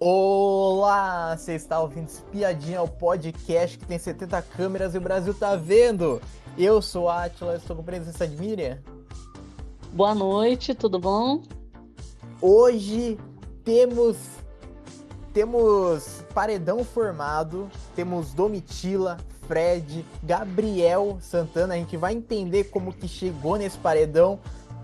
Olá! Você está ouvindo Espiadinha, o podcast que tem 70 câmeras e o Brasil tá vendo. Eu sou a Atila, estou com a presença de Miriam. Boa noite, tudo bom? Hoje temos temos paredão formado, temos Domitila, Fred, Gabriel Santana, a gente vai entender como que chegou nesse paredão.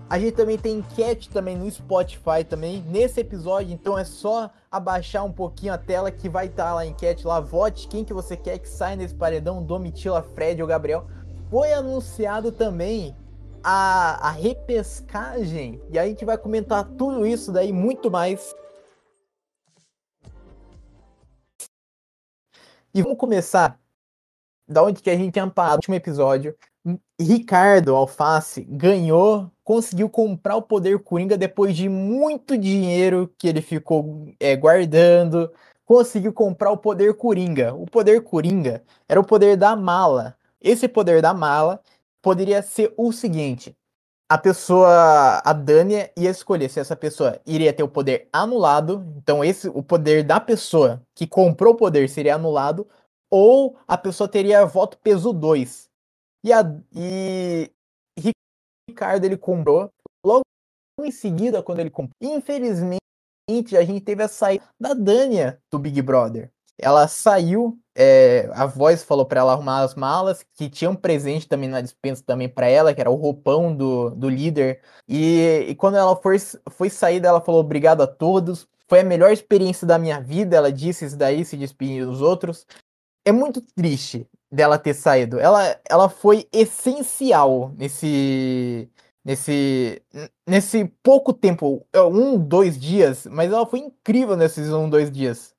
A gente também tem enquete também no Spotify também nesse episódio, então é só abaixar um pouquinho a tela que vai estar tá lá a enquete lá, vote quem que você quer que saia nesse paredão, Domitila, Fred ou Gabriel. Foi anunciado também a, a repescagem e a gente vai comentar tudo isso daí muito mais E vamos começar da onde que a gente tinha parado no último episódio. Ricardo Alface ganhou, conseguiu comprar o poder Coringa depois de muito dinheiro que ele ficou é, guardando. Conseguiu comprar o poder Coringa. O poder Coringa era o poder da mala. Esse poder da mala poderia ser o seguinte: a pessoa, a Dania, ia escolher se essa pessoa iria ter o poder anulado, então esse o poder da pessoa que comprou o poder seria anulado, ou a pessoa teria voto peso 2. E, a, e Ricardo ele comprou, logo em seguida, quando ele comprou, infelizmente a gente teve a saída da Dania do Big Brother. Ela saiu, é, a voz falou para ela arrumar as malas, que tinha um presente também na dispensa também para ela, que era o roupão do, do líder. E, e quando ela foi, foi sair, ela falou obrigado a todos. Foi a melhor experiência da minha vida, ela disse isso daí, se despedindo dos outros. É muito triste dela ter saído. Ela, ela foi essencial nesse, nesse, nesse pouco tempo, um, dois dias, mas ela foi incrível nesses um, dois dias.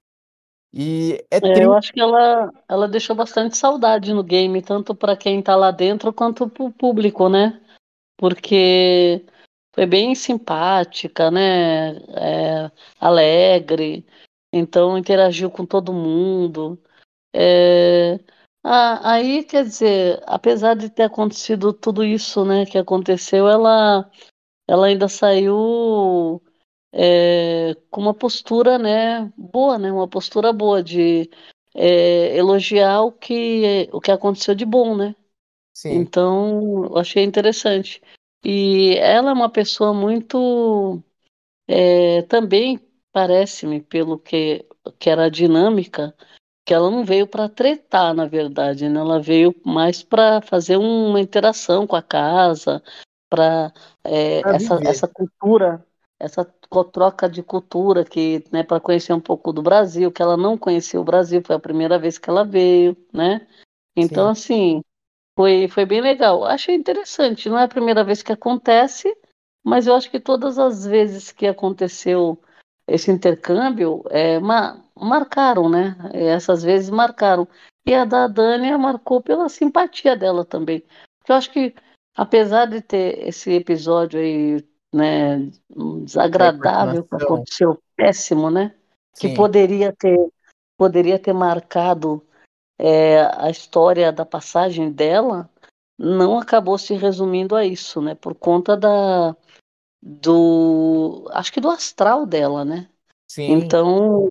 E é, é eu acho que ela, ela deixou bastante saudade no game, tanto para quem tá lá dentro quanto pro público, né? Porque foi bem simpática, né? É, alegre, então interagiu com todo mundo. É, ah, aí, quer dizer, apesar de ter acontecido tudo isso, né, que aconteceu, ela, ela ainda saiu é, com uma postura, né, boa, né, uma postura boa de é, elogiar o que, o que aconteceu de bom, né? Sim. Então, eu achei interessante. E ela é uma pessoa muito, é, também parece-me, pelo que, que era dinâmica, que ela não veio para tretar, na verdade, né? Ela veio mais para fazer uma interação com a casa, para é, essa, essa cultura essa troca de cultura que, né, para conhecer um pouco do Brasil, que ela não conhecia o Brasil, foi a primeira vez que ela veio, né? Então, Sim. assim, foi, foi bem legal. Achei interessante, não é a primeira vez que acontece, mas eu acho que todas as vezes que aconteceu esse intercâmbio, é, ma marcaram, né? Essas vezes marcaram. E a da Dânia marcou pela simpatia dela também. Eu acho que, apesar de ter esse episódio aí né, desagradável que aconteceu, péssimo, né? Sim. Que poderia ter, poderia ter marcado é, a história da passagem dela, não acabou se resumindo a isso, né? Por conta da do, acho que do astral dela, né? Sim. Então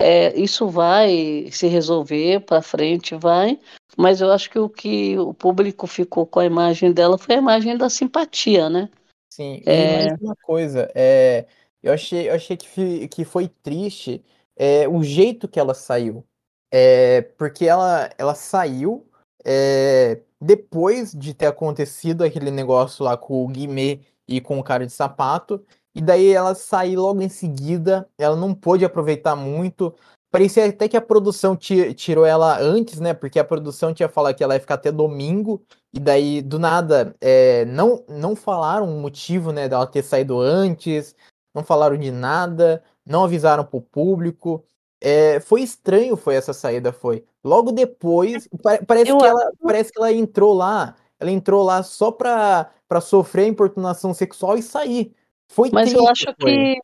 é, isso vai se resolver para frente, vai, mas eu acho que o que o público ficou com a imagem dela foi a imagem da simpatia, né? Sim, e é... mais uma coisa, é, eu achei, eu achei que, que foi triste é, o jeito que ela saiu. É, porque ela, ela saiu é, depois de ter acontecido aquele negócio lá com o Guimê e com o cara de sapato, e daí ela saiu logo em seguida, ela não pôde aproveitar muito. Parecia até que a produção tirou ela antes, né? Porque a produção tinha falado que ela ia ficar até domingo, e daí, do nada, é, não, não falaram o motivo, né, dela ter saído antes, não falaram de nada, não avisaram pro público. É, foi estranho, foi essa saída, foi. Logo depois, parece que, ela, parece que ela entrou lá, ela entrou lá só pra, pra sofrer importunação sexual e sair. Foi mas eu acho que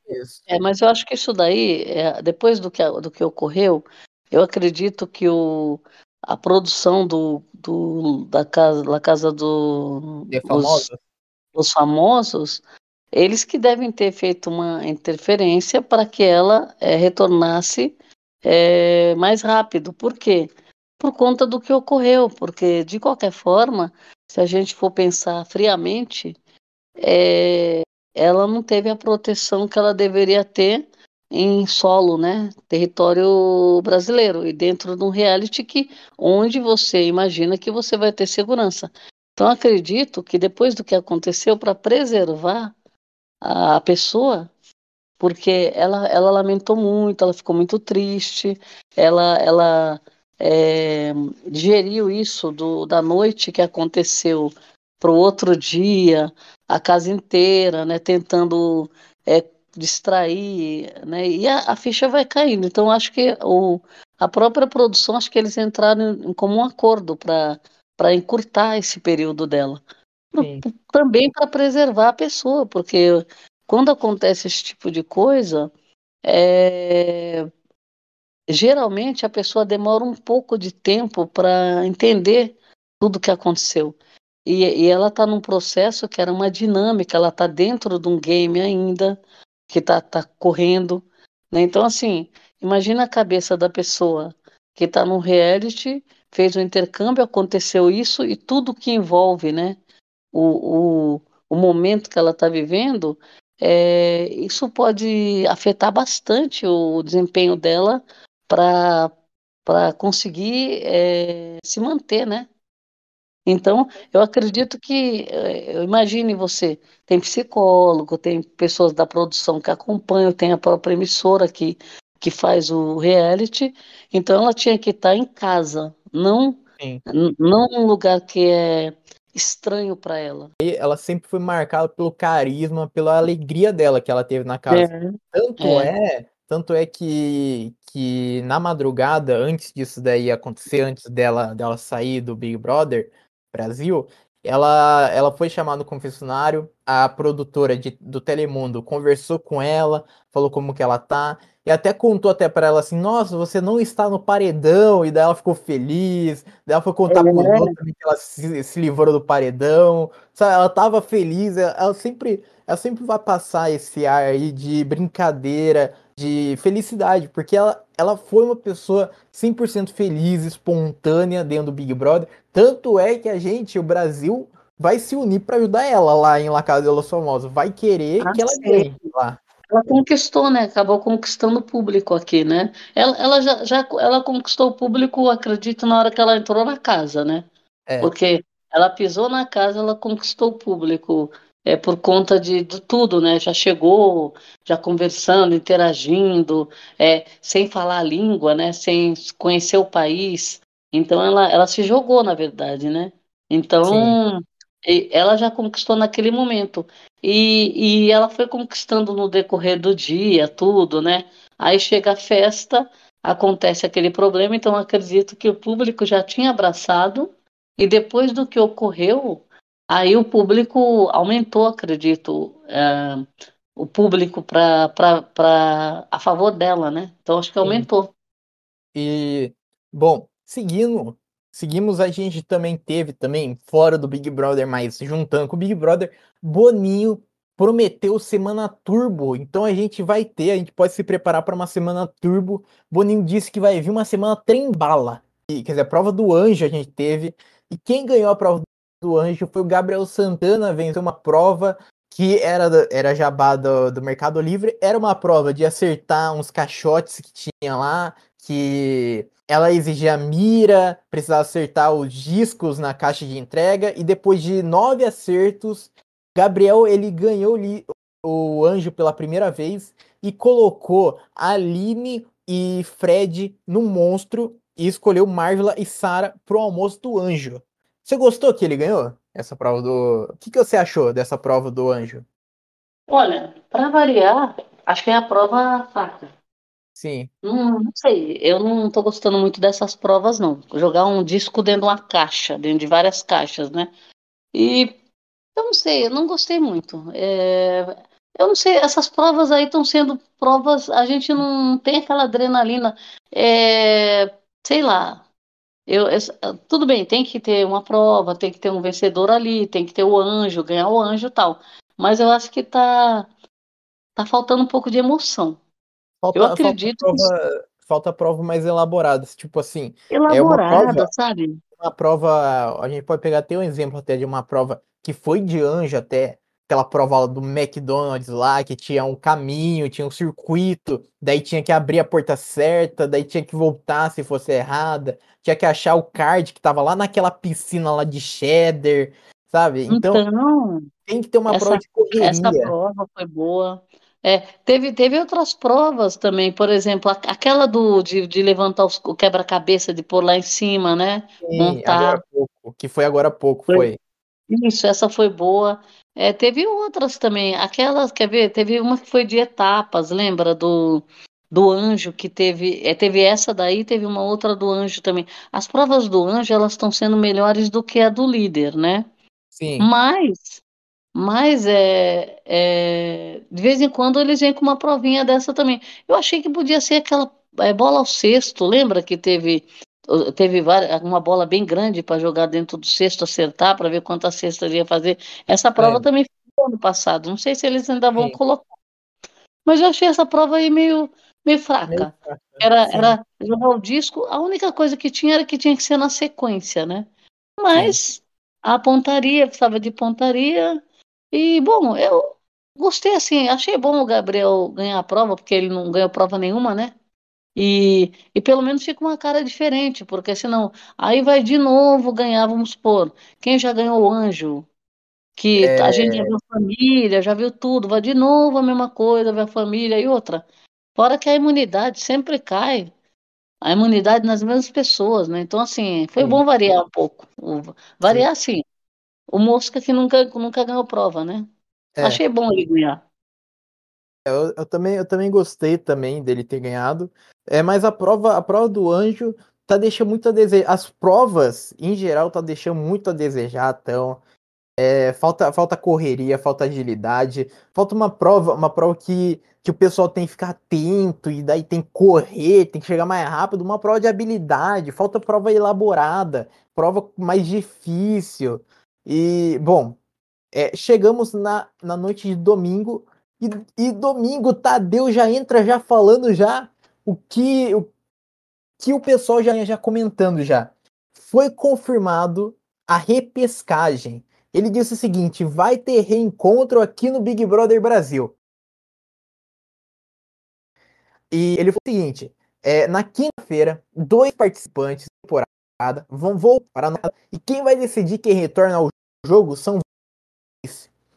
é, mas eu acho que isso daí, é, depois do que, do que ocorreu, eu acredito que o, a produção do, do, da casa, da casa do, dos, dos famosos eles que devem ter feito uma interferência para que ela é, retornasse é, mais rápido. Por quê? Por conta do que ocorreu, porque de qualquer forma, se a gente for pensar friamente, é, ela não teve a proteção que ela deveria ter em solo, né, território brasileiro e dentro de um reality que onde você imagina que você vai ter segurança. Então acredito que depois do que aconteceu para preservar a pessoa, porque ela, ela lamentou muito, ela ficou muito triste, ela ela é, digeriu isso do, da noite que aconteceu para o outro dia, a casa inteira, né, tentando é, distrair, né? E a, a, ficha vai caindo. Então acho que o, a própria produção, acho que eles entraram em, em comum acordo para encurtar esse período dela. Sim. Também para preservar a pessoa, porque quando acontece esse tipo de coisa, é, geralmente a pessoa demora um pouco de tempo para entender tudo o que aconteceu. E, e ela está num processo que era uma dinâmica, ela está dentro de um game ainda, que está tá correndo. Né? Então, assim, imagina a cabeça da pessoa que está num reality, fez um intercâmbio, aconteceu isso e tudo que envolve né, o, o, o momento que ela está vivendo, é, isso pode afetar bastante o desempenho dela para conseguir é, se manter, né? Então, eu acredito que, eh, eu imagine você, tem psicólogo, tem pessoas da produção que acompanham, tem a própria emissora que, que faz o reality, então ela tinha que estar em casa, não, não um lugar que é estranho para ela. Ela sempre foi marcada pelo carisma, pela alegria dela que ela teve na casa. É, tanto é. é, tanto é que, que na madrugada, antes disso daí acontecer, antes dela, dela sair do Big Brother, Brasil, ela, ela foi chamada no confessionário, a produtora de, do Telemundo conversou com ela, falou como que ela tá, e até contou até para ela assim, nossa, você não está no paredão, e daí ela ficou feliz, daí ela foi contar é. pro outro que ela se, se, livrou do paredão, sabe, ela tava feliz, ela, ela sempre ela sempre vai passar esse ar aí de brincadeira, de felicidade, porque ela, ela foi uma pessoa 100% feliz, espontânea dentro do Big Brother. Tanto é que a gente, o Brasil, vai se unir para ajudar ela lá em La Casa de los Famosos. Vai querer ah, que ela ganhe lá. Ela conquistou, né? Acabou conquistando o público aqui, né? Ela, ela já, já ela conquistou o público, acredito, na hora que ela entrou na casa, né? É. Porque ela pisou na casa, ela conquistou o público é, por conta de, de, tudo, né? Já chegou, já conversando, interagindo, é, sem falar a língua, né? Sem conhecer o país. Então ela, ela se jogou, na verdade, né? Então ela já conquistou naquele momento. E, e ela foi conquistando no decorrer do dia, tudo, né? Aí chega a festa, acontece aquele problema, então acredito que o público já tinha abraçado, e depois do que ocorreu, Aí o público aumentou, acredito, é, o público para a favor dela, né? Então acho que aumentou. E, bom, seguindo, seguimos, a gente também teve também, fora do Big Brother, mas juntando com o Big Brother, Boninho prometeu semana turbo. Então a gente vai ter, a gente pode se preparar para uma semana turbo. Boninho disse que vai vir uma semana trem bala. E, quer dizer, a prova do anjo a gente teve. E quem ganhou a prova do Anjo foi o Gabriel Santana, venceu uma prova que era, era jabá do, do Mercado Livre, era uma prova de acertar uns caixotes que tinha lá, que ela exigia mira, precisava acertar os discos na caixa de entrega, e depois de nove acertos, Gabriel ele ganhou o anjo pela primeira vez e colocou Aline e Fred no monstro e escolheu Marvela e Sara pro almoço do anjo. Você gostou que ele ganhou essa prova do. O que, que você achou dessa prova do anjo? Olha, para variar, acho que é a prova fraca. Sim. Hum, não sei, eu não tô gostando muito dessas provas, não. Jogar um disco dentro de uma caixa, dentro de várias caixas, né? E eu não sei, eu não gostei muito. É, eu não sei, essas provas aí estão sendo provas, a gente não tem aquela adrenalina. É, sei lá, eu, tudo bem, tem que ter uma prova, tem que ter um vencedor ali, tem que ter o anjo, ganhar o anjo e tal. mas eu acho que tá, tá faltando um pouco de emoção. Falta, eu acredito falta prova, falta prova mais elaborada, tipo assim, elaborada, é prova, sabe? Uma prova, a gente pode pegar até um exemplo até de uma prova que foi de anjo até, aquela prova do McDonald's lá, que tinha um caminho, tinha um circuito, daí tinha que abrir a porta certa, daí tinha que voltar se fosse errada, tinha que achar o card que tava lá naquela piscina lá de cheddar, sabe? Então, então tem que ter uma essa, prova de correria. Essa prova foi boa. É, teve, teve outras provas também, por exemplo, aquela do, de, de levantar os, o quebra-cabeça, de pôr lá em cima, né? Sim, Montar. agora há pouco, que foi agora há pouco, foi. foi. Isso, essa foi boa. É, teve outras também. Aquelas, quer ver? Teve uma que foi de etapas, lembra? Do, do anjo que teve. É, teve essa daí, teve uma outra do anjo também. As provas do anjo, elas estão sendo melhores do que a do líder, né? Sim. Mas, mas é, é, de vez em quando eles vêm com uma provinha dessa também. Eu achei que podia ser aquela é, bola ao cesto, lembra que teve teve uma bola bem grande para jogar dentro do cesto, acertar, para ver quantas cestas ia fazer. Essa prova é. também foi ano passado. Não sei se eles ainda vão Sim. colocar. Mas eu achei essa prova aí meio, meio fraca. Meio fraca. Era, era jogar o disco, a única coisa que tinha era que tinha que ser na sequência, né? Mas Sim. a pontaria, precisava de pontaria. E, bom, eu gostei assim, achei bom o Gabriel ganhar a prova, porque ele não ganhou prova nenhuma, né? E, e pelo menos fica uma cara diferente, porque senão aí vai de novo ganhar, vamos supor, quem já ganhou o anjo, que é... a gente já viu família, já viu tudo, vai de novo a mesma coisa, vai a família e outra. Fora que a imunidade sempre cai, a imunidade nas mesmas pessoas, né? Então, assim, foi sim. bom variar um pouco. Variar, sim. sim. O Mosca que nunca, nunca ganhou prova, né? É. Achei bom ele ganhar. Eu, eu, também, eu também gostei também dele ter ganhado. É, mas a prova, a prova do anjo tá deixando muito a desejar. As provas, em geral, tá deixando muito a desejar. Então, é, falta, falta correria, falta agilidade, falta uma prova, uma prova que, que o pessoal tem que ficar atento e daí tem que correr, tem que chegar mais rápido. Uma prova de habilidade, falta prova elaborada, prova mais difícil. E, bom, é, chegamos na, na noite de domingo e, e domingo Tadeu já entra já falando já o que o, que o pessoal já já comentando já. Foi confirmado a repescagem. Ele disse o seguinte: vai ter reencontro aqui no Big Brother Brasil. E ele falou o seguinte: é, na quinta-feira, dois participantes da temporada vão voltar para e quem vai decidir quem retorna ao jogo são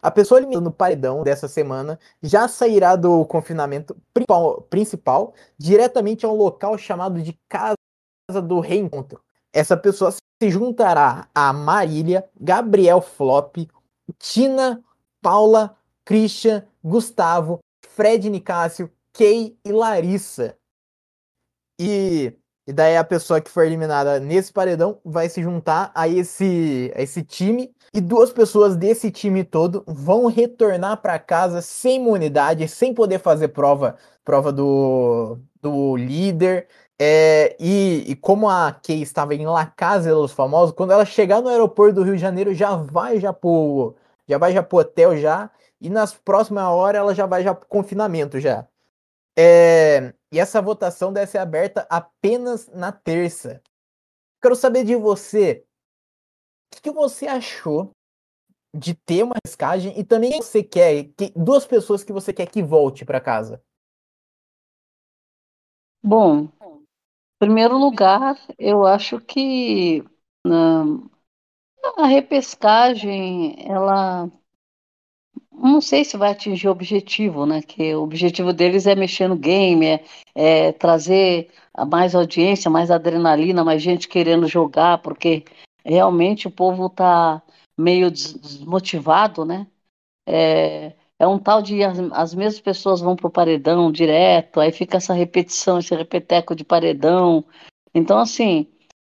a pessoa eliminada no paredão dessa semana já sairá do confinamento principal, principal diretamente a um local chamado de Casa do Reencontro. Essa pessoa se juntará a Marília, Gabriel Flop, Tina, Paula, Christian, Gustavo, Fred Nicásio, Kay e Larissa. E e daí a pessoa que for eliminada nesse paredão vai se juntar a esse, a esse time. E duas pessoas desse time todo vão retornar para casa sem imunidade, sem poder fazer prova, prova do, do líder. É, e, e, como a Kay estava em La Casa dos Famosos, quando ela chegar no aeroporto do Rio de Janeiro, já vai já pro, já vai já pro hotel já. E nas próximas horas ela já vai já pro confinamento já. É, e essa votação deve ser aberta apenas na terça. Quero saber de você. O que você achou de ter uma riscagem e também você quer que, duas pessoas que você quer que volte para casa? Bom, em primeiro lugar, eu acho que uh, a repescagem ela não sei se vai atingir o objetivo, né? Que o objetivo deles é mexer no game, é, é trazer mais audiência, mais adrenalina, mais gente querendo jogar, porque realmente o povo está meio desmotivado, né? É, é um tal de as, as mesmas pessoas vão para o paredão direto, aí fica essa repetição, esse repeteco de paredão. Então, assim,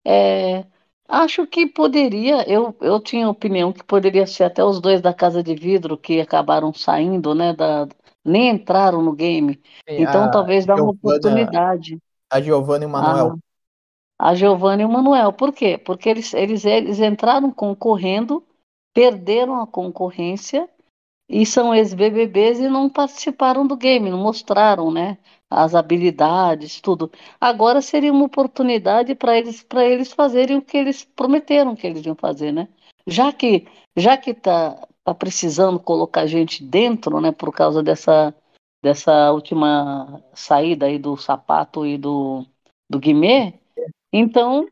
é, Acho que poderia, eu, eu tinha opinião que poderia ser até os dois da Casa de Vidro que acabaram saindo, né, da, nem entraram no game. Sim, então talvez dá uma oportunidade. A Giovanna e o Manuel. A, a Giovanna e o Manuel. Por quê? Porque eles, eles, eles entraram concorrendo, perderam a concorrência e são ex-BBBs e não participaram do game, não mostraram, né? As habilidades, tudo. Agora seria uma oportunidade para eles, para eles fazerem o que eles prometeram que eles iam fazer, né? Já que já que tá, tá precisando colocar gente dentro, né? Por causa dessa dessa última saída aí do sapato e do do Guimê, então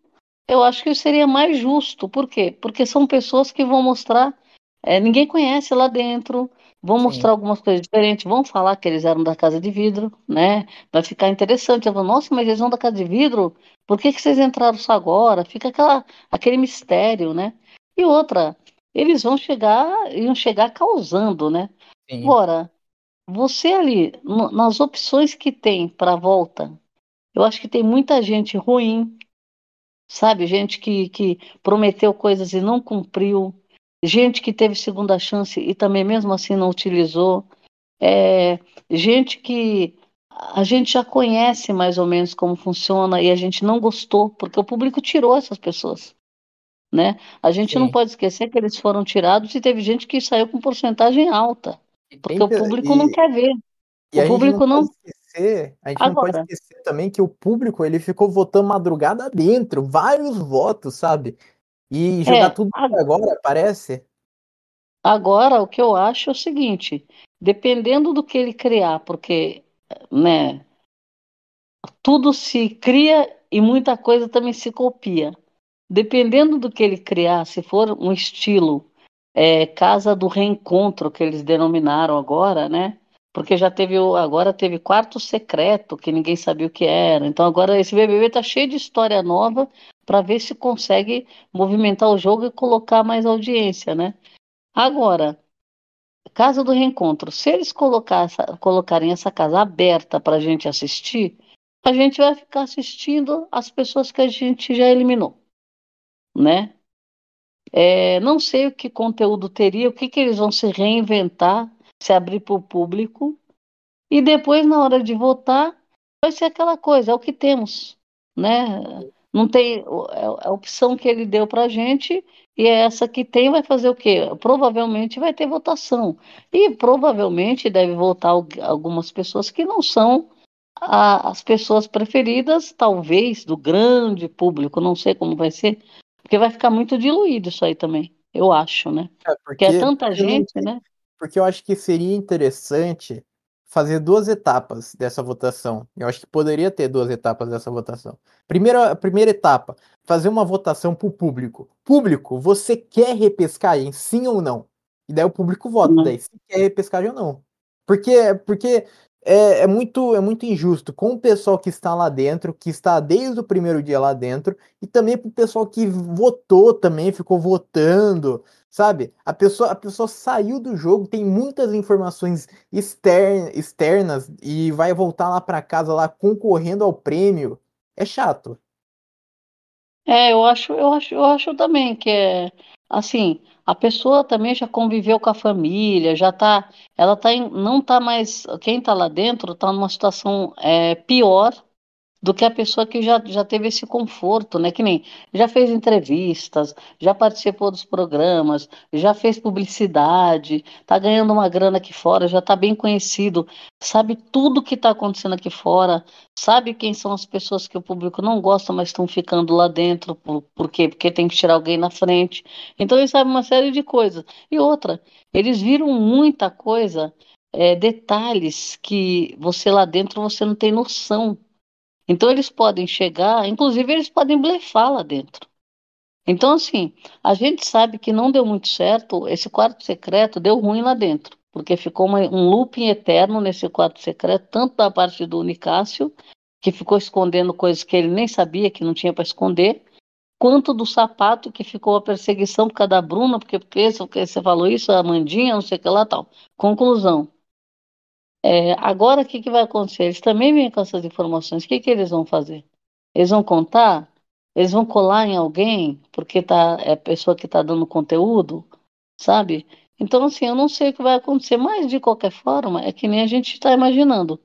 eu acho que seria mais justo. Por quê? Porque são pessoas que vão mostrar é, ninguém conhece lá dentro. Vão Sim. mostrar algumas coisas diferentes, vão falar que eles eram da casa de vidro, né? Vai ficar interessante. Eu vou, nossa, mas eles são da casa de vidro? Por que, que vocês entraram só agora? Fica aquela, aquele mistério, né? E outra, eles vão chegar, iam chegar causando, né? Sim. Agora, você ali, nas opções que tem para a volta, eu acho que tem muita gente ruim, sabe? Gente que, que prometeu coisas e não cumpriu gente que teve segunda chance e também mesmo assim não utilizou, é, gente que a gente já conhece mais ou menos como funciona e a gente não gostou, porque o público tirou essas pessoas. Né? A gente não Sim. pode esquecer que eles foram tirados e teve gente que saiu com porcentagem alta, porque o público não quer ver. E o a público gente não, não. Pode esquecer, a gente Agora, não pode esquecer também que o público ele ficou votando madrugada dentro, vários votos, sabe? E jogar é, tudo agora, parece. Agora, o que eu acho é o seguinte: dependendo do que ele criar, porque, né, tudo se cria e muita coisa também se copia. Dependendo do que ele criar, se for um estilo é, Casa do Reencontro, que eles denominaram agora, né? Porque já teve, agora teve Quarto Secreto, que ninguém sabia o que era. Então agora esse BBB tá cheio de história nova para ver se consegue movimentar o jogo e colocar mais audiência, né? Agora, Casa do Reencontro, se eles colocarem essa casa aberta para a gente assistir, a gente vai ficar assistindo as pessoas que a gente já eliminou, né? É, não sei o que conteúdo teria, o que, que eles vão se reinventar, se abrir para o público, e depois, na hora de votar, vai ser aquela coisa, é o que temos, né? Não tem é a opção que ele deu para a gente e é essa que tem vai fazer o quê? Provavelmente vai ter votação e provavelmente deve votar algumas pessoas que não são a, as pessoas preferidas, talvez do grande público. Não sei como vai ser, porque vai ficar muito diluído isso aí também. Eu acho, né? É porque, porque é tanta gente, né? Porque eu acho que seria interessante fazer duas etapas dessa votação. Eu acho que poderia ter duas etapas dessa votação. Primeira, primeira etapa, fazer uma votação para o público. Público, você quer repescagem, sim ou não? E daí o público vota, uhum. daí se quer repescagem ou não. Porque, porque é, é, muito, é muito injusto com o pessoal que está lá dentro, que está desde o primeiro dia lá dentro, e também para o pessoal que votou também, ficou votando, sabe? A pessoa, a pessoa saiu do jogo, tem muitas informações externas, externas e vai voltar lá para casa lá concorrendo ao prêmio. É chato. É, eu acho, eu acho, eu acho também que é assim, a pessoa também já conviveu com a família, já tá, ela tá em, não tá mais, quem tá lá dentro tá numa situação é, pior do que a pessoa que já, já teve esse conforto, né? Que nem já fez entrevistas, já participou dos programas, já fez publicidade, tá ganhando uma grana aqui fora, já tá bem conhecido, sabe tudo que tá acontecendo aqui fora, sabe quem são as pessoas que o público não gosta, mas estão ficando lá dentro, por, por quê? Porque tem que tirar alguém na frente. Então ele sabe uma série de coisas. E outra, eles viram muita coisa, é, detalhes que você lá dentro você não tem noção então eles podem chegar, inclusive eles podem blefar lá dentro. Então, assim, a gente sabe que não deu muito certo, esse quarto secreto deu ruim lá dentro, porque ficou uma, um looping eterno nesse quarto secreto, tanto da parte do Unicácio, que ficou escondendo coisas que ele nem sabia que não tinha para esconder, quanto do sapato, que ficou a perseguição por causa da Bruna, porque, porque você falou isso, a Amandinha, não sei o que lá tal. Conclusão, é, agora, o que, que vai acontecer? Eles também vêm com essas informações. O que, que eles vão fazer? Eles vão contar? Eles vão colar em alguém porque tá, é a pessoa que está dando conteúdo? Sabe? Então, assim, eu não sei o que vai acontecer, mas de qualquer forma, é que nem a gente está imaginando.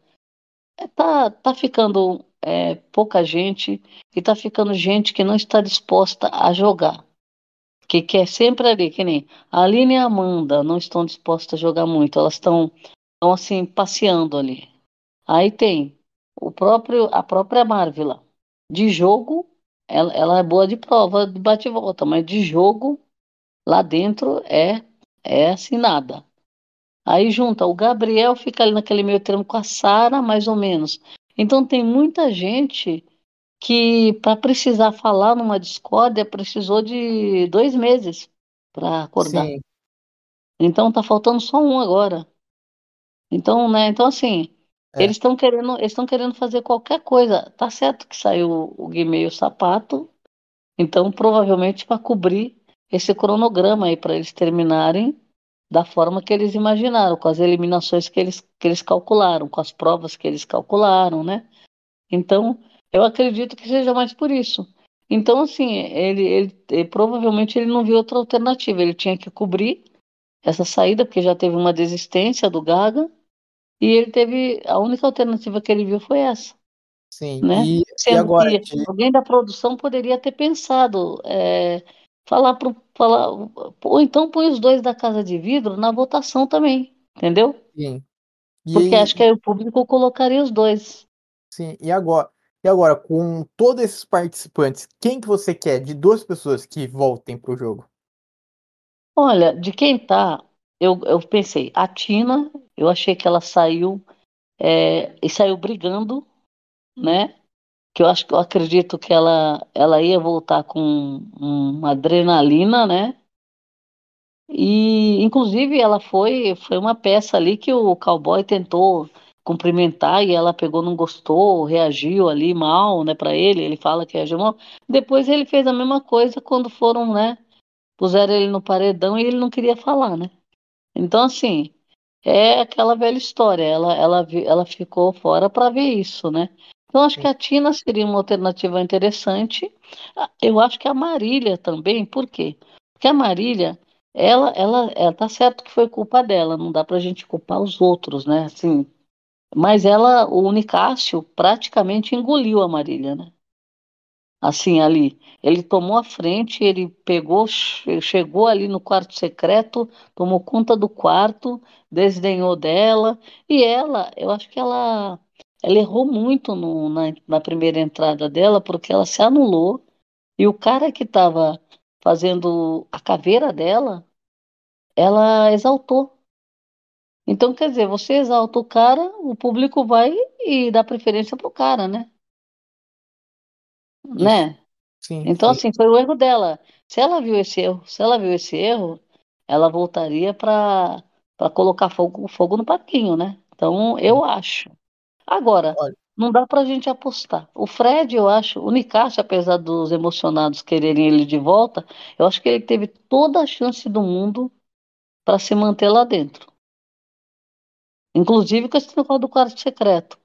É, tá, tá ficando é, pouca gente e tá ficando gente que não está disposta a jogar. que quer sempre ali, que nem a Aline e a Amanda não estão dispostas a jogar muito, elas estão, estão assim, passeando ali. Aí tem o próprio, a própria Marvila. De jogo, ela, ela é boa de prova, de bate volta, mas de jogo, lá dentro é, é assim nada. Aí junta, o Gabriel fica ali naquele meio termo com a Sara, mais ou menos. Então tem muita gente que para precisar falar numa discórdia precisou de dois meses para acordar. Sim. Então tá faltando só um agora. Então, né? Então assim, é. eles estão querendo, eles estão querendo fazer qualquer coisa. Tá certo que saiu o Guimê e o sapato. Então provavelmente para cobrir esse cronograma aí para eles terminarem da forma que eles imaginaram, com as eliminações que eles, que eles calcularam, com as provas que eles calcularam, né? Então, eu acredito que seja mais por isso. Então, assim, ele, ele, ele, provavelmente ele não viu outra alternativa. Ele tinha que cobrir essa saída, porque já teve uma desistência do Gaga, e ele teve. A única alternativa que ele viu foi essa. Sim, né? e, e agora. Que alguém da produção poderia ter pensado. É, falar para falar, ou então põe os dois da casa de vidro na votação também, entendeu? Sim. E, Porque acho que aí o público colocaria os dois. Sim, e agora? E agora, com todos esses participantes, quem que você quer de duas pessoas que voltem pro jogo? Olha, de quem tá, eu, eu pensei, a Tina, eu achei que ela saiu é, e saiu brigando, né? Que eu acho que eu acredito que ela, ela ia voltar com uma adrenalina, né? E inclusive ela foi, foi uma peça ali que o cowboy tentou cumprimentar e ela pegou, não gostou, reagiu ali mal, né, para ele, ele fala que reagiu mal. Depois ele fez a mesma coisa quando foram, né, puseram ele no paredão e ele não queria falar, né? Então assim, é aquela velha história, ela ela ela ficou fora para ver isso, né? Então acho que a Tina seria uma alternativa interessante. Ah, eu acho que a Marília também, por quê? Porque a Marília ela, ela, ela tá certo que foi culpa dela, não dá pra gente culpar os outros, né? Assim, mas ela, o Unicácio praticamente engoliu a Marília, né? Assim, ali. Ele tomou a frente, ele pegou, chegou ali no quarto secreto, tomou conta do quarto, desdenhou dela. E ela, eu acho que ela, ela errou muito no, na, na primeira entrada dela, porque ela se anulou. E o cara que estava fazendo a caveira dela, ela exaltou. Então, quer dizer, você exalta o cara, o público vai e dá preferência pro cara, né? Né? Sim, então, sim. assim, foi o erro dela. Se ela viu esse erro, se ela viu esse erro, ela voltaria para para colocar fogo, fogo no parquinho, né? Então, eu acho. Agora, Olha. não dá pra gente apostar. O Fred, eu acho, o Nicásio, apesar dos emocionados quererem ele de volta, eu acho que ele teve toda a chance do mundo para se manter lá dentro. Inclusive com esse negócio do quarto secreto.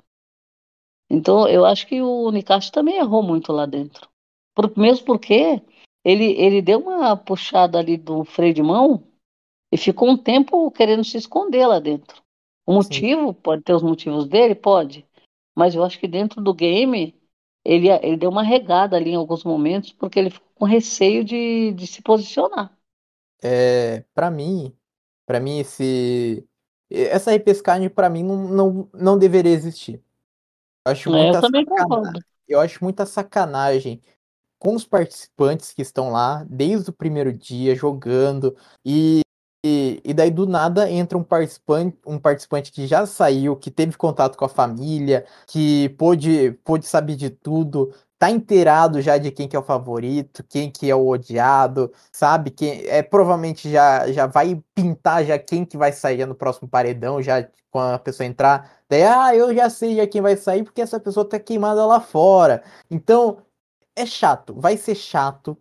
Então, eu acho que o Nicastro também errou muito lá dentro. Por, mesmo porque ele, ele deu uma puxada ali do freio de mão e ficou um tempo querendo se esconder lá dentro. O motivo, Sim. pode ter os motivos dele? Pode. Mas eu acho que dentro do game, ele, ele deu uma regada ali em alguns momentos, porque ele ficou com receio de, de se posicionar. É, para mim, para mim esse essa repescagem para mim não, não, não deveria existir. Eu acho, é, muita eu, também sacanagem, eu acho muita sacanagem com os participantes que estão lá desde o primeiro dia jogando e, e, e, daí do nada entra um participante, um participante que já saiu, que teve contato com a família, que pôde, pôde saber de tudo, tá inteirado já de quem que é o favorito, quem que é o odiado, sabe? Quem é provavelmente já já vai pintar já quem que vai sair no próximo paredão, já quando a pessoa entrar. Daí, ah, eu já sei já quem vai sair porque essa pessoa tá queimada lá fora. Então, é chato, vai ser chato.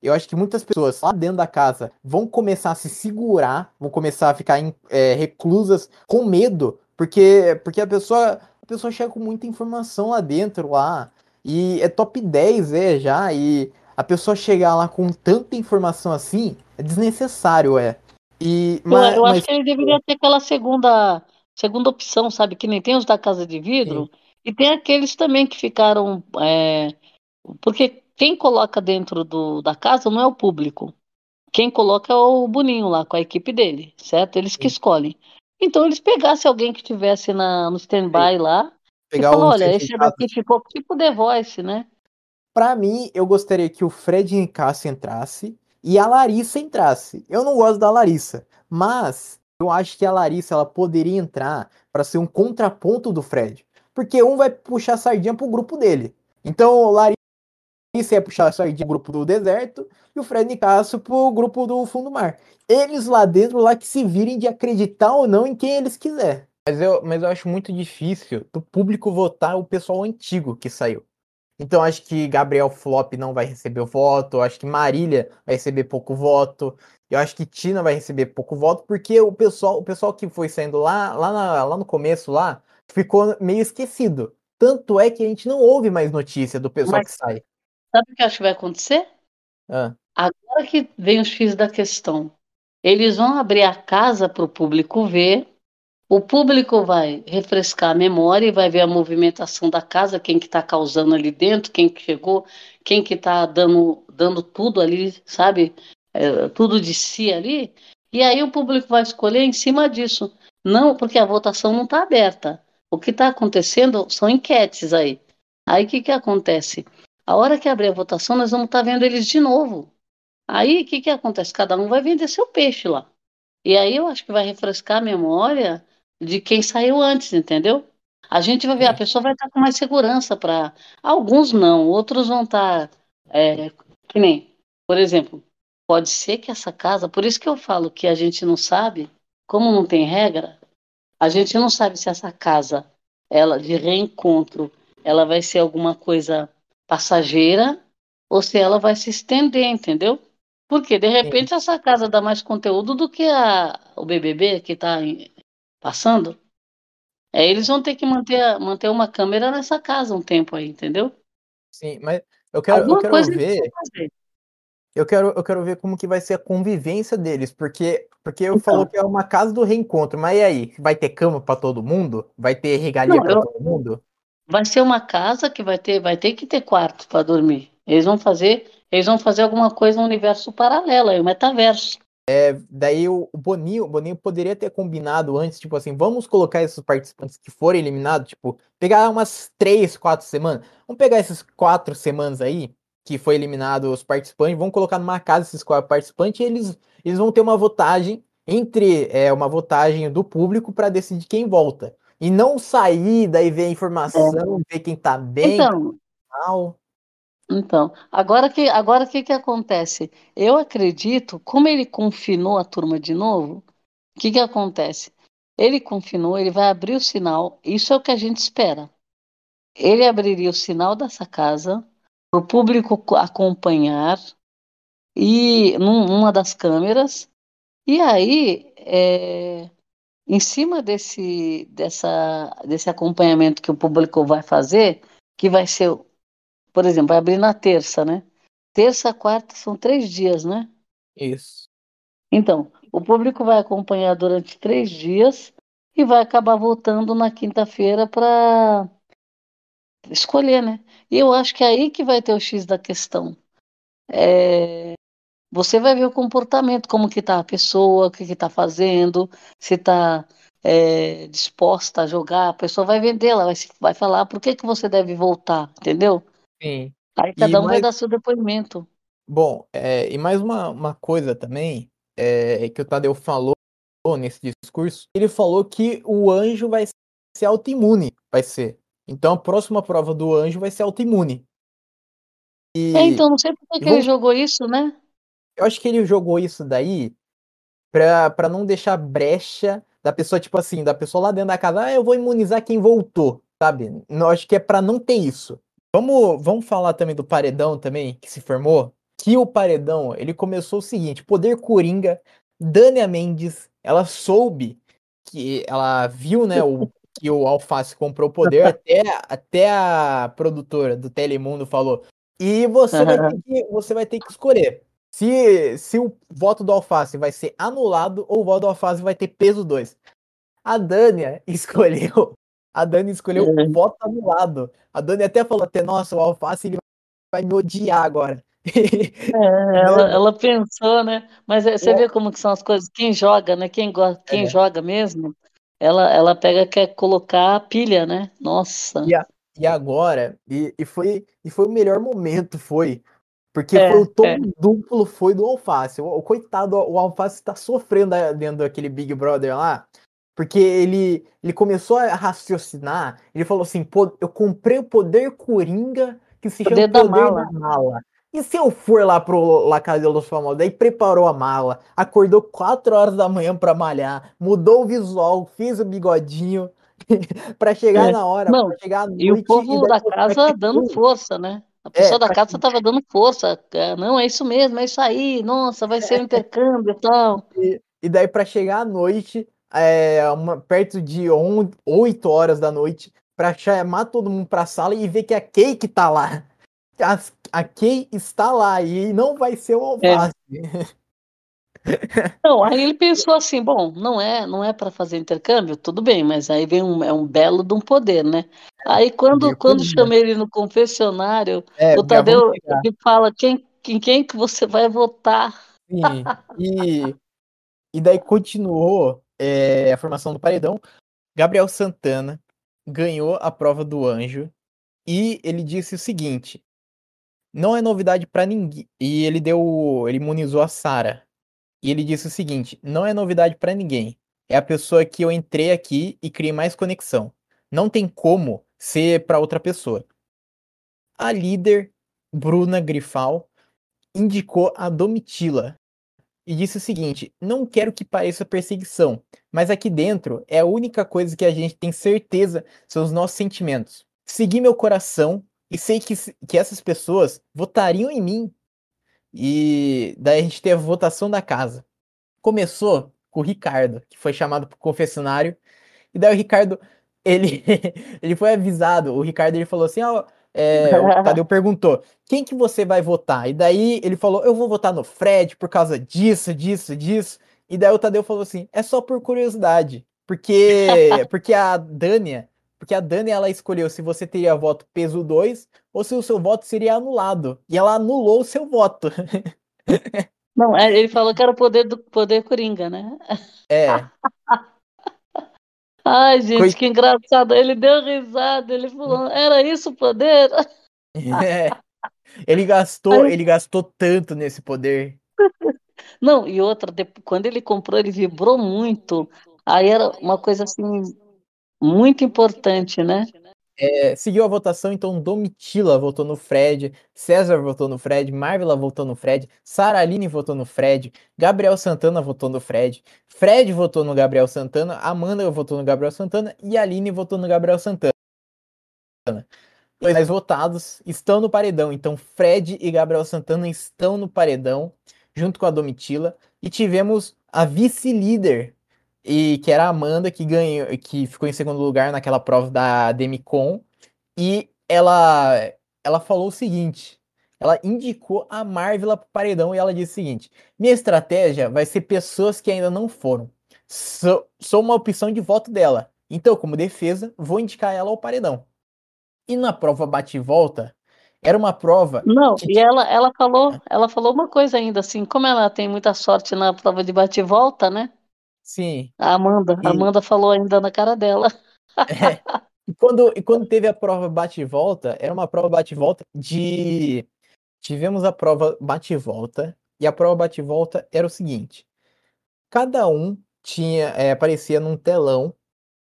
Eu acho que muitas pessoas lá dentro da casa vão começar a se segurar, vão começar a ficar é, reclusas com medo, porque porque a pessoa a pessoa chega com muita informação lá dentro lá. E é top 10, é, já. E a pessoa chegar lá com tanta informação assim, é desnecessário, é. E, mas, eu, acho que ele deveria ter aquela segunda, segunda opção, sabe? Que nem tem os da Casa de Vidro, Sim. e tem aqueles também que ficaram. É, porque quem coloca dentro do, da casa não é o público. Quem coloca é o Boninho lá, com a equipe dele, certo? Eles que escolhem. Então eles pegassem alguém que estivesse no stand-by lá Pegar falar, um olha, esse daqui ficou tipo The Voice, né? Pra mim, eu gostaria que o Fred Nicasso entrasse e a Larissa entrasse. Eu não gosto da Larissa, mas eu acho que a Larissa ela poderia entrar para ser um contraponto do Fred, porque um vai puxar a sardinha pro grupo dele. Então, Larissa ia puxar a sardinha pro grupo do deserto e o Fred Nicasso pro grupo do fundo do mar. Eles lá dentro lá que se virem de acreditar ou não em quem eles quiser. Mas eu, mas eu acho muito difícil do público votar o pessoal antigo que saiu. Então acho que Gabriel Flop não vai receber o voto, acho que Marília vai receber pouco voto, eu acho que Tina vai receber pouco voto, porque o pessoal, o pessoal que foi saindo lá, lá, na, lá no começo lá, ficou meio esquecido. Tanto é que a gente não ouve mais notícia do pessoal Mas- que sai. Sabe o que eu acho que vai acontecer? Ah, Agora que vem os X da questão. Eles vão abrir a casa para o público ver. O público vai refrescar a memória e vai ver a movimentação da casa, quem que está causando ali dentro, quem que chegou, quem que está dando, dando tudo ali, sabe? É, tudo de si ali. E aí o público vai escolher em cima disso. Não, porque a votação não está aberta. O que está acontecendo são enquetes aí. Aí o que, que acontece? A hora que abrir a votação, nós vamos estar vendo eles de novo. Aí o que, que acontece? Cada um vai vender seu peixe lá. E aí eu acho que vai refrescar a memória de quem saiu antes, entendeu? A gente vai ver, a Sim. pessoa vai estar com mais segurança para. Alguns não, outros vão estar. é, que nem, por exemplo, pode ser que essa casa. Por isso que eu falo que a gente não sabe, como não tem regra, a gente não sabe se essa casa, ela de reencontro, ela vai ser alguma coisa passageira ou se ela vai se estender, entendeu? Porque de repente essa casa dá mais conteúdo do que a, o BBB que está passando. É, eles vão ter que manter, manter uma câmera nessa casa um tempo aí, entendeu? sim, mas eu quero, eu quero ver. Eu quero, eu quero ver como que vai ser a convivência deles, porque porque eu Então. falou que é uma casa do reencontro, mas e aí, vai ter cama para todo mundo? Vai ter regalia para todo mundo? Vai ser uma casa que vai ter, vai ter que ter quarto para dormir. Eles vão fazer, eles vão fazer alguma coisa no universo paralelo, aí o metaverso. Daí o, Boninho, o Boninho poderia ter combinado antes, tipo assim, vamos colocar esses participantes que forem eliminados, tipo, pegar umas três, quatro semanas. Vamos pegar esses quatro semanas aí, que foi eliminado os participantes, vamos colocar numa casa esses quatro participantes e eles, eles vão ter uma votagem entre é, uma votagem do público para decidir quem volta. E não sair, daí ver a informação, ver quem tá bem, Então, mal. Então, agora que agora que que acontece? Eu acredito, como ele confinou a turma de novo, o que que acontece? Ele confinou, ele vai abrir o sinal, isso é o que a gente espera. Ele abriria o sinal dessa casa para o público co- acompanhar e num- numa das câmeras, e aí é, em cima desse, dessa, desse acompanhamento que o público vai fazer, que vai ser, por exemplo, vai abrir na terça, né? Terça, quarta, são três dias, né? Isso. Então, o público vai acompanhar durante três dias e vai acabar voltando na quinta-feira para escolher, né? E eu acho que é aí que vai ter o X da questão. É, Você vai ver o comportamento, como que tá a pessoa, o que que tá fazendo, se tá é, disposta a jogar, a pessoa vai vender, ela vai, vai falar por que que você deve voltar, entendeu? Sim. Aí cada um vai mais- dar seu depoimento. Bom, é, e mais uma, uma coisa também é, que o Tadeu falou nesse discurso, ele falou que o anjo vai ser autoimune, vai ser. Então a próxima prova do anjo vai ser autoimune. E É, então, não sei por que que ele jogou isso, né? eu acho que ele jogou isso daí pra, pra não deixar brecha da pessoa, tipo assim, da pessoa lá dentro da casa, ah, eu vou imunizar quem voltou, sabe? Eu acho que é pra não ter isso. Vamos, vamos falar também do paredão também, que se formou. Que o paredão, ele começou o seguinte, Poder Coringa, Dânia Mendes, ela soube que ela viu, né, o, que o Alface comprou o poder, até, até a produtora do Telemundo falou, e você vai ter que, você vai ter que escolher se, se o voto do Alface vai ser anulado ou o voto do Alface vai ter peso 2. A Dânia escolheu. A Dani escolheu É. voto anulado. A Dani até falou até, nossa, o Alface ele vai me odiar agora. É, ela, ela pensou, né? Mas é, você é. vê como que são as coisas. Quem joga, né? Quem, gosta, quem é. joga mesmo, ela, ela pega quer colocar a pilha, né? Nossa. E, a, e agora, e, e, foi, e foi o melhor momento, foi. Porque é, foi o tom é. duplo foi do Alface. O, o coitado, o Alface está sofrendo dentro daquele Big Brother lá. Porque ele, ele começou a raciocinar, ele falou assim, eu comprei o poder Coringa que se poder chama Poder da Mala. da Mala. E se eu for lá pro La Casa de los Famosos? Daí preparou a mala, acordou 4 horas da manhã para malhar, mudou o visual, fez o bigodinho para chegar é. na hora, Não, pra chegar à noite. E o povo e da casa dando força, né? A pessoa é, da casa estava dando força. É, não, é isso mesmo, é isso aí. Nossa, vai ser um intercâmbio e tal. E, e daí para chegar à noite, é, uma, perto de 8 horas da noite, para chamar todo mundo para a sala e ver que a Cake tá lá a, a Kay está lá e não vai ser o alface. É. Não, aí ele pensou assim, bom, não é, não é para fazer intercâmbio, tudo bem, mas aí vem um, é um belo de um poder, né? Aí quando, quando chamei ele no confessionário, é, o Tadeu ele fala quem, quem, quem que você vai votar. Sim, e, e daí continuou é, a formação do paredão. Gabriel Santana ganhou a prova do anjo e ele disse o seguinte: não é novidade para ninguém. E ele deu, ele imunizou a Sara. E ele disse o seguinte: não é novidade para ninguém. É a pessoa que eu entrei aqui e criei mais conexão. Não tem como ser para outra pessoa. A líder Bruna Grifal indicou a Domitila e disse o seguinte: Não quero que pareça perseguição, mas aqui dentro é a única coisa que a gente tem certeza são os nossos sentimentos. Segui meu coração e sei que, que essas pessoas votariam em mim. E daí a gente teve a votação da casa. Começou com o Ricardo, que foi chamado para o confessionário. E daí o Ricardo, ele, ele foi avisado. O Ricardo ele falou assim: ó, é, o Tadeu perguntou: quem que você vai votar? E daí ele falou: eu vou votar no Fred por causa disso, disso, disso. E daí o Tadeu falou assim: é só por curiosidade. Porque, porque a Dânia, porque a Dani ela escolheu se você teria voto peso 2 ou se o seu voto seria anulado. E ela anulou o seu voto. Não, é, ele falou que era o poder do poder Coringa, né? É. Ai, gente, Coit... que engraçado. Ele deu risada, ele falou, era isso o poder? É. Ele gastou, Aí... ele gastou tanto nesse poder. Não, e outra, quando ele comprou, ele vibrou muito. Aí era uma coisa assim, muito importante, né? É, seguiu a votação, então Domitila votou no Fred, César votou no Fred, Marvila votou no Fred, Sara Aline votou no Fred, Gabriel Santana votou no Fred, Fred votou no Gabriel Santana, Amanda votou no Gabriel Santana e Aline votou no Gabriel Santana. Os mais votados estão no paredão, então Fred e Gabriel Santana estão no paredão, junto com a Domitila, e tivemos a vice-líder e que era a Amanda que ganhou, que ficou em segundo lugar naquela prova da Demicon, e ela ela falou o seguinte, ela indicou a Marvel para o paredão e ela disse o seguinte: "Minha estratégia vai ser pessoas que ainda não foram. Sou, sou uma opção de voto dela. Então, como defesa, vou indicar ela ao paredão." E na prova bate e volta, era uma prova. Não, que... e ela, ela falou, ela falou uma coisa ainda assim, como ela tem muita sorte na prova de bate e volta, né? Sim. A Amanda, e... Amanda falou ainda na cara dela. É. E quando, e quando teve a prova bate e volta, era uma prova bate e volta de. Tivemos a prova bate e volta, e a prova bate e volta era o seguinte: cada um tinha é, aparecia num telão,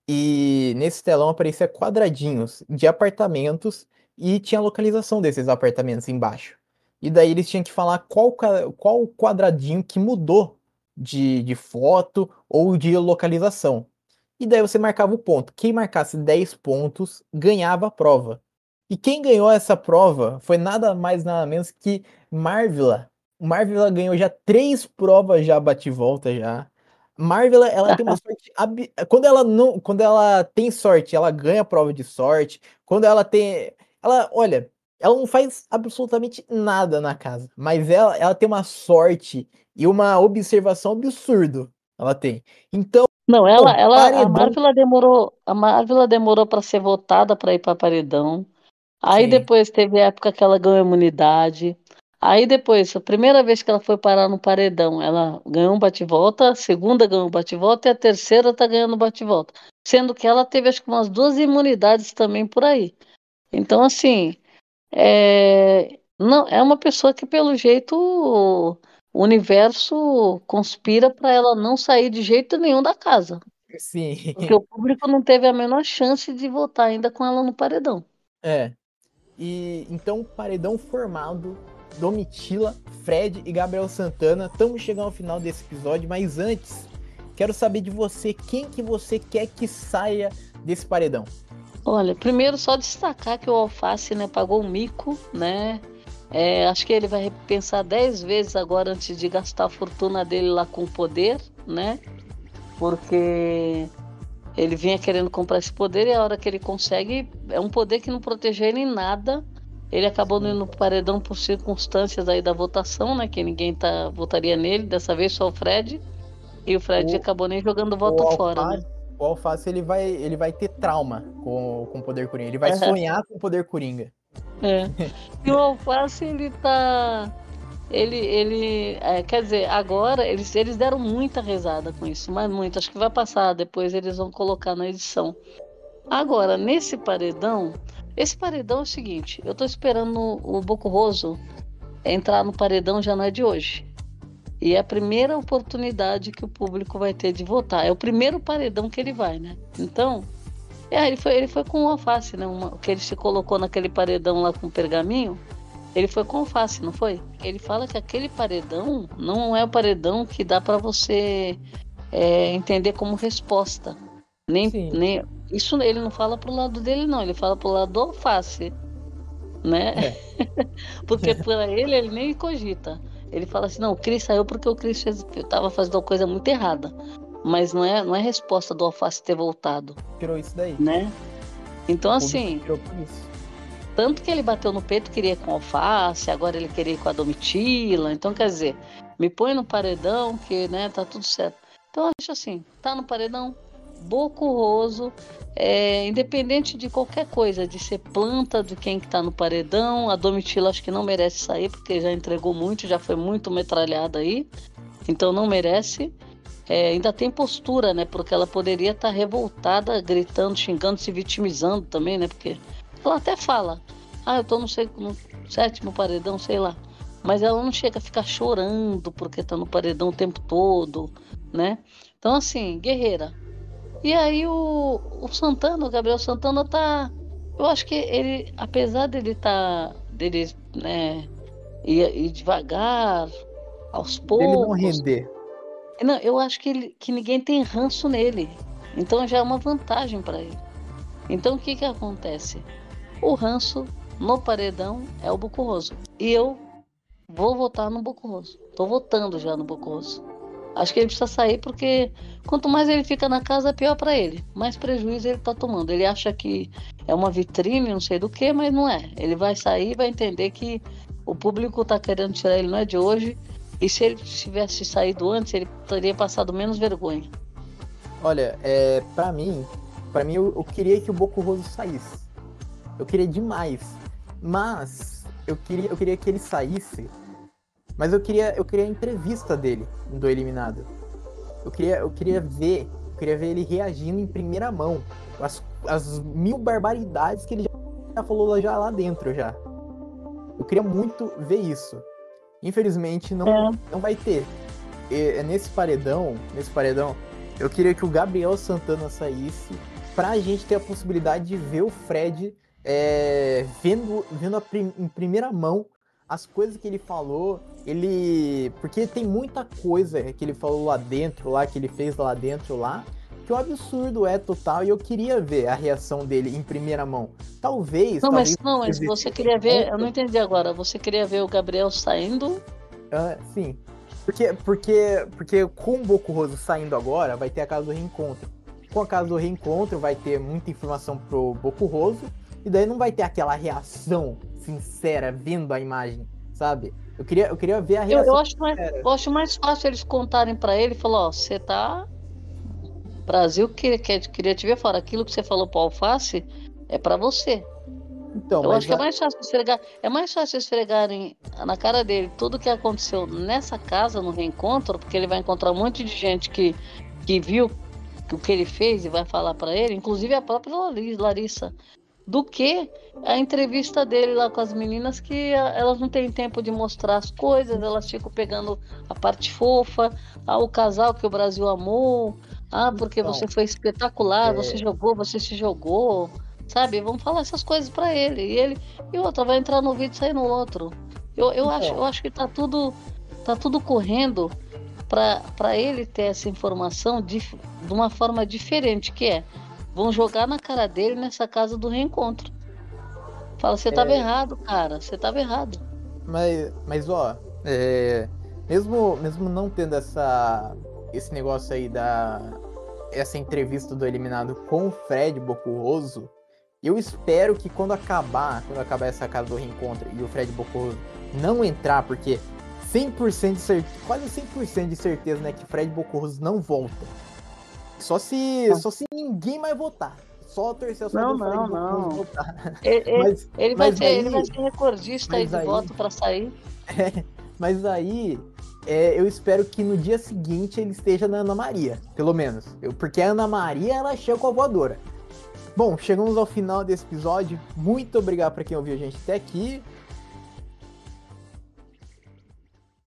e nesse telão aparecia quadradinhos de apartamentos e tinha a localização desses apartamentos embaixo. E daí eles tinham que falar qual, qual quadradinho que mudou de, de foto ou de localização. E daí você marcava o ponto. Quem marcasse 10 pontos ganhava a prova. E quem ganhou essa prova foi nada mais nada menos que Marvila. Marvila ganhou já três provas já bate volta já. Marvila, ela tem uma sorte ab... quando ela não, quando ela tem sorte, ela ganha a prova de sorte. Quando ela tem, ela, olha, ela não faz absolutamente nada na casa, mas ela, ela tem uma sorte e uma observação absurdo. Ela tem. Então. Não, ela, ela paredão... a Marvel demorou, a Marvel demorou para ser votada para ir para paredão. Aí Sim. depois teve a época que ela ganhou imunidade. Aí depois, a primeira vez que ela foi parar no paredão, ela ganhou um bate-volta, a segunda ganhou um bate-volta e a terceira tá ganhando bate-volta. Sendo que ela teve acho que umas duas imunidades também por aí. Então, assim, é, não, é uma pessoa que, pelo jeito, o universo conspira para ela não sair de jeito nenhum da casa. Sim. Porque o público não teve a menor chance de votar ainda com ela no paredão. É. E então, paredão formado, Domitila, Fred e Gabriel Santana. Estamos chegando ao final desse episódio, mas antes, quero saber de você, quem que você quer que saia desse paredão? Olha, primeiro só destacar que o Alface, né, pagou um mico, né? É, acho que ele vai pensar dez vezes agora antes de gastar a fortuna dele lá com o poder, né? Porque ele vinha querendo comprar esse poder e a hora que ele consegue, é um poder que não protege ele em nada. Ele acabou indo no paredão por circunstâncias aí da votação, né? Que ninguém tá, votaria nele, dessa vez só o Fred. E o Fred O- acabou nem jogando o voto o fora, né? Alface, o Alface ele vai, ele vai ter trauma com, com o poder Coringa. Ele vai sonhar com o poder Coringa. É. E o Alface, ele tá. Ele, ele é, quer dizer, agora eles, eles deram muita rezada com isso, mas muito. Acho que vai passar, depois eles vão colocar na edição. Agora, nesse paredão, esse paredão é o seguinte: eu tô esperando o Boco Roso entrar no paredão já não é de hoje. E é a primeira oportunidade que o público vai ter de votar. É o primeiro paredão que ele vai, né? Então, é, ele foi, ele foi com o alface, né? Uma, que ele se colocou naquele paredão lá com pergaminho. Ele foi com alface, não foi? Ele fala que aquele paredão não é o paredão que dá para você é, entender como resposta. Nem, Sim. nem isso ele não fala pro lado dele, não. Ele fala pro lado do alface, né? porque para ele ele nem cogita. Ele fala assim, não, o Cris saiu porque o Cris fez, eu tava fazendo uma coisa muito errada. Mas não é, não é resposta do alface ter voltado, Tirou isso daí. né? Então, assim, Tirou por isso. tanto que ele bateu no peito, queria ir com alface, agora ele queria ir com a domitila. Então, quer dizer, me põe no paredão, que né, tá tudo certo. Então, eu acho assim, tá no paredão, bocorroso, é, independente de qualquer coisa, de ser planta de quem que tá no paredão, a domitila acho que não merece sair, porque já entregou muito, já foi muito metralhada aí, então não merece. É, ainda tem postura, né? Porque ela poderia estar revoltada, gritando, xingando, se vitimizando também, né? Porque ela até fala, ah, eu tô no, sei- no sétimo paredão, sei lá. Mas ela não chega a ficar chorando porque tá no paredão o tempo todo, né? Então, assim, guerreira. E aí o, o Santana, o Gabriel Santana tá. Eu acho que ele, apesar dele tá. dele, né, ir, ir devagar, aos poucos. Ele não render. Não, eu acho que, ele- que ninguém tem ranço nele. Então já é uma vantagem para ele. Então o que que acontece? O ranço no paredão é o Bocorroso. E eu vou votar no Bocorroso. Tô votando já no Bocorroso. Acho que ele precisa sair porque quanto mais ele fica na casa, pior para ele. Mais prejuízo ele tá tomando. Ele acha que é uma vitrine, não sei do que, mas não é. Ele vai sair vai entender que o público tá querendo tirar ele não é de hoje. E se ele tivesse saído antes, ele teria passado menos vergonha. Olha, é, para mim, para mim eu, eu queria que o Boco Roso saísse. Eu queria demais. Mas eu queria, eu queria que ele saísse. Mas eu queria, eu queria a entrevista dele do eliminado. Eu queria, eu queria ver, eu queria ver ele reagindo em primeira mão as, as mil barbaridades que ele já falou já lá dentro já. Eu queria muito ver isso. Infelizmente não, É. não vai ter. E, é nesse paredão, nesse paredão, eu queria que o Gabriel Santana saísse pra gente ter a possibilidade de ver o Fred é, vendo, vendo prim- em primeira mão as coisas que ele falou. Ele. Porque tem muita coisa que ele falou lá dentro, lá, que ele fez lá dentro lá, que o absurdo é total, e eu queria ver a reação dele em primeira mão. Talvez. Não, talvez mas não, mas você queria ver, eu não entendi agora. Você queria ver o Gabriel saindo? Ah, sim. Porque, porque, porque com o Boco Roso saindo agora, vai ter a casa do reencontro. Com a casa do reencontro, vai ter muita informação pro Boco Roso. E daí não vai ter aquela reação sincera vendo a imagem, sabe? Eu queria, eu queria ver a Eu, reação. eu acho mais, eu acho mais fácil eles contarem pra ele e falar, ó, você tá. Brasil que quer, queria te ver fora. Aquilo que você falou pro Alface é pra você. Então, eu acho que é mais fácil esfregar, é mais fácil esfregarem na cara dele tudo o que aconteceu nessa casa no reencontro, porque ele vai encontrar um monte de gente que, que viu o que ele fez e vai falar para ele, inclusive a própria Larissa, do que a entrevista dele lá com as meninas que elas não têm tempo de mostrar as coisas, elas ficam pegando a parte fofa, ah, o casal que o Brasil amou, ah, porque então, você foi espetacular, é... você jogou, você se jogou, sabe? Vamos falar essas coisas para ele. E ele e outra vai entrar no vídeo e sair no outro. Eu, eu, então. acho, eu acho que tá tudo tá tudo correndo para ele ter essa informação de, de uma forma diferente, que é vão jogar na cara dele nessa casa do reencontro. Fala, você tava é... errado, cara, você tava errado. Mas, mas ó, é, mesmo, mesmo não tendo essa, esse negócio aí da essa entrevista do eliminado com o Fred Bocurroso, eu espero que quando acabar, quando acabar essa casa do reencontro e o Fred Bocurroso não entrar, porque 100% de certeza, quase 100% de certeza, né, que Fred Bocurroso não volta. Só se, só se ninguém mais votar. Só torcer só não, não, não. votar. Ele, mas, ele, vai ser, aí, ele vai ser recordista aí de aí, voto para sair. É, mas aí é, eu espero que no dia seguinte ele esteja na Ana Maria, pelo menos. Eu, porque a Ana Maria ela chega com a voadora. Bom, chegamos ao final desse episódio. Muito obrigado para quem ouviu a gente até aqui.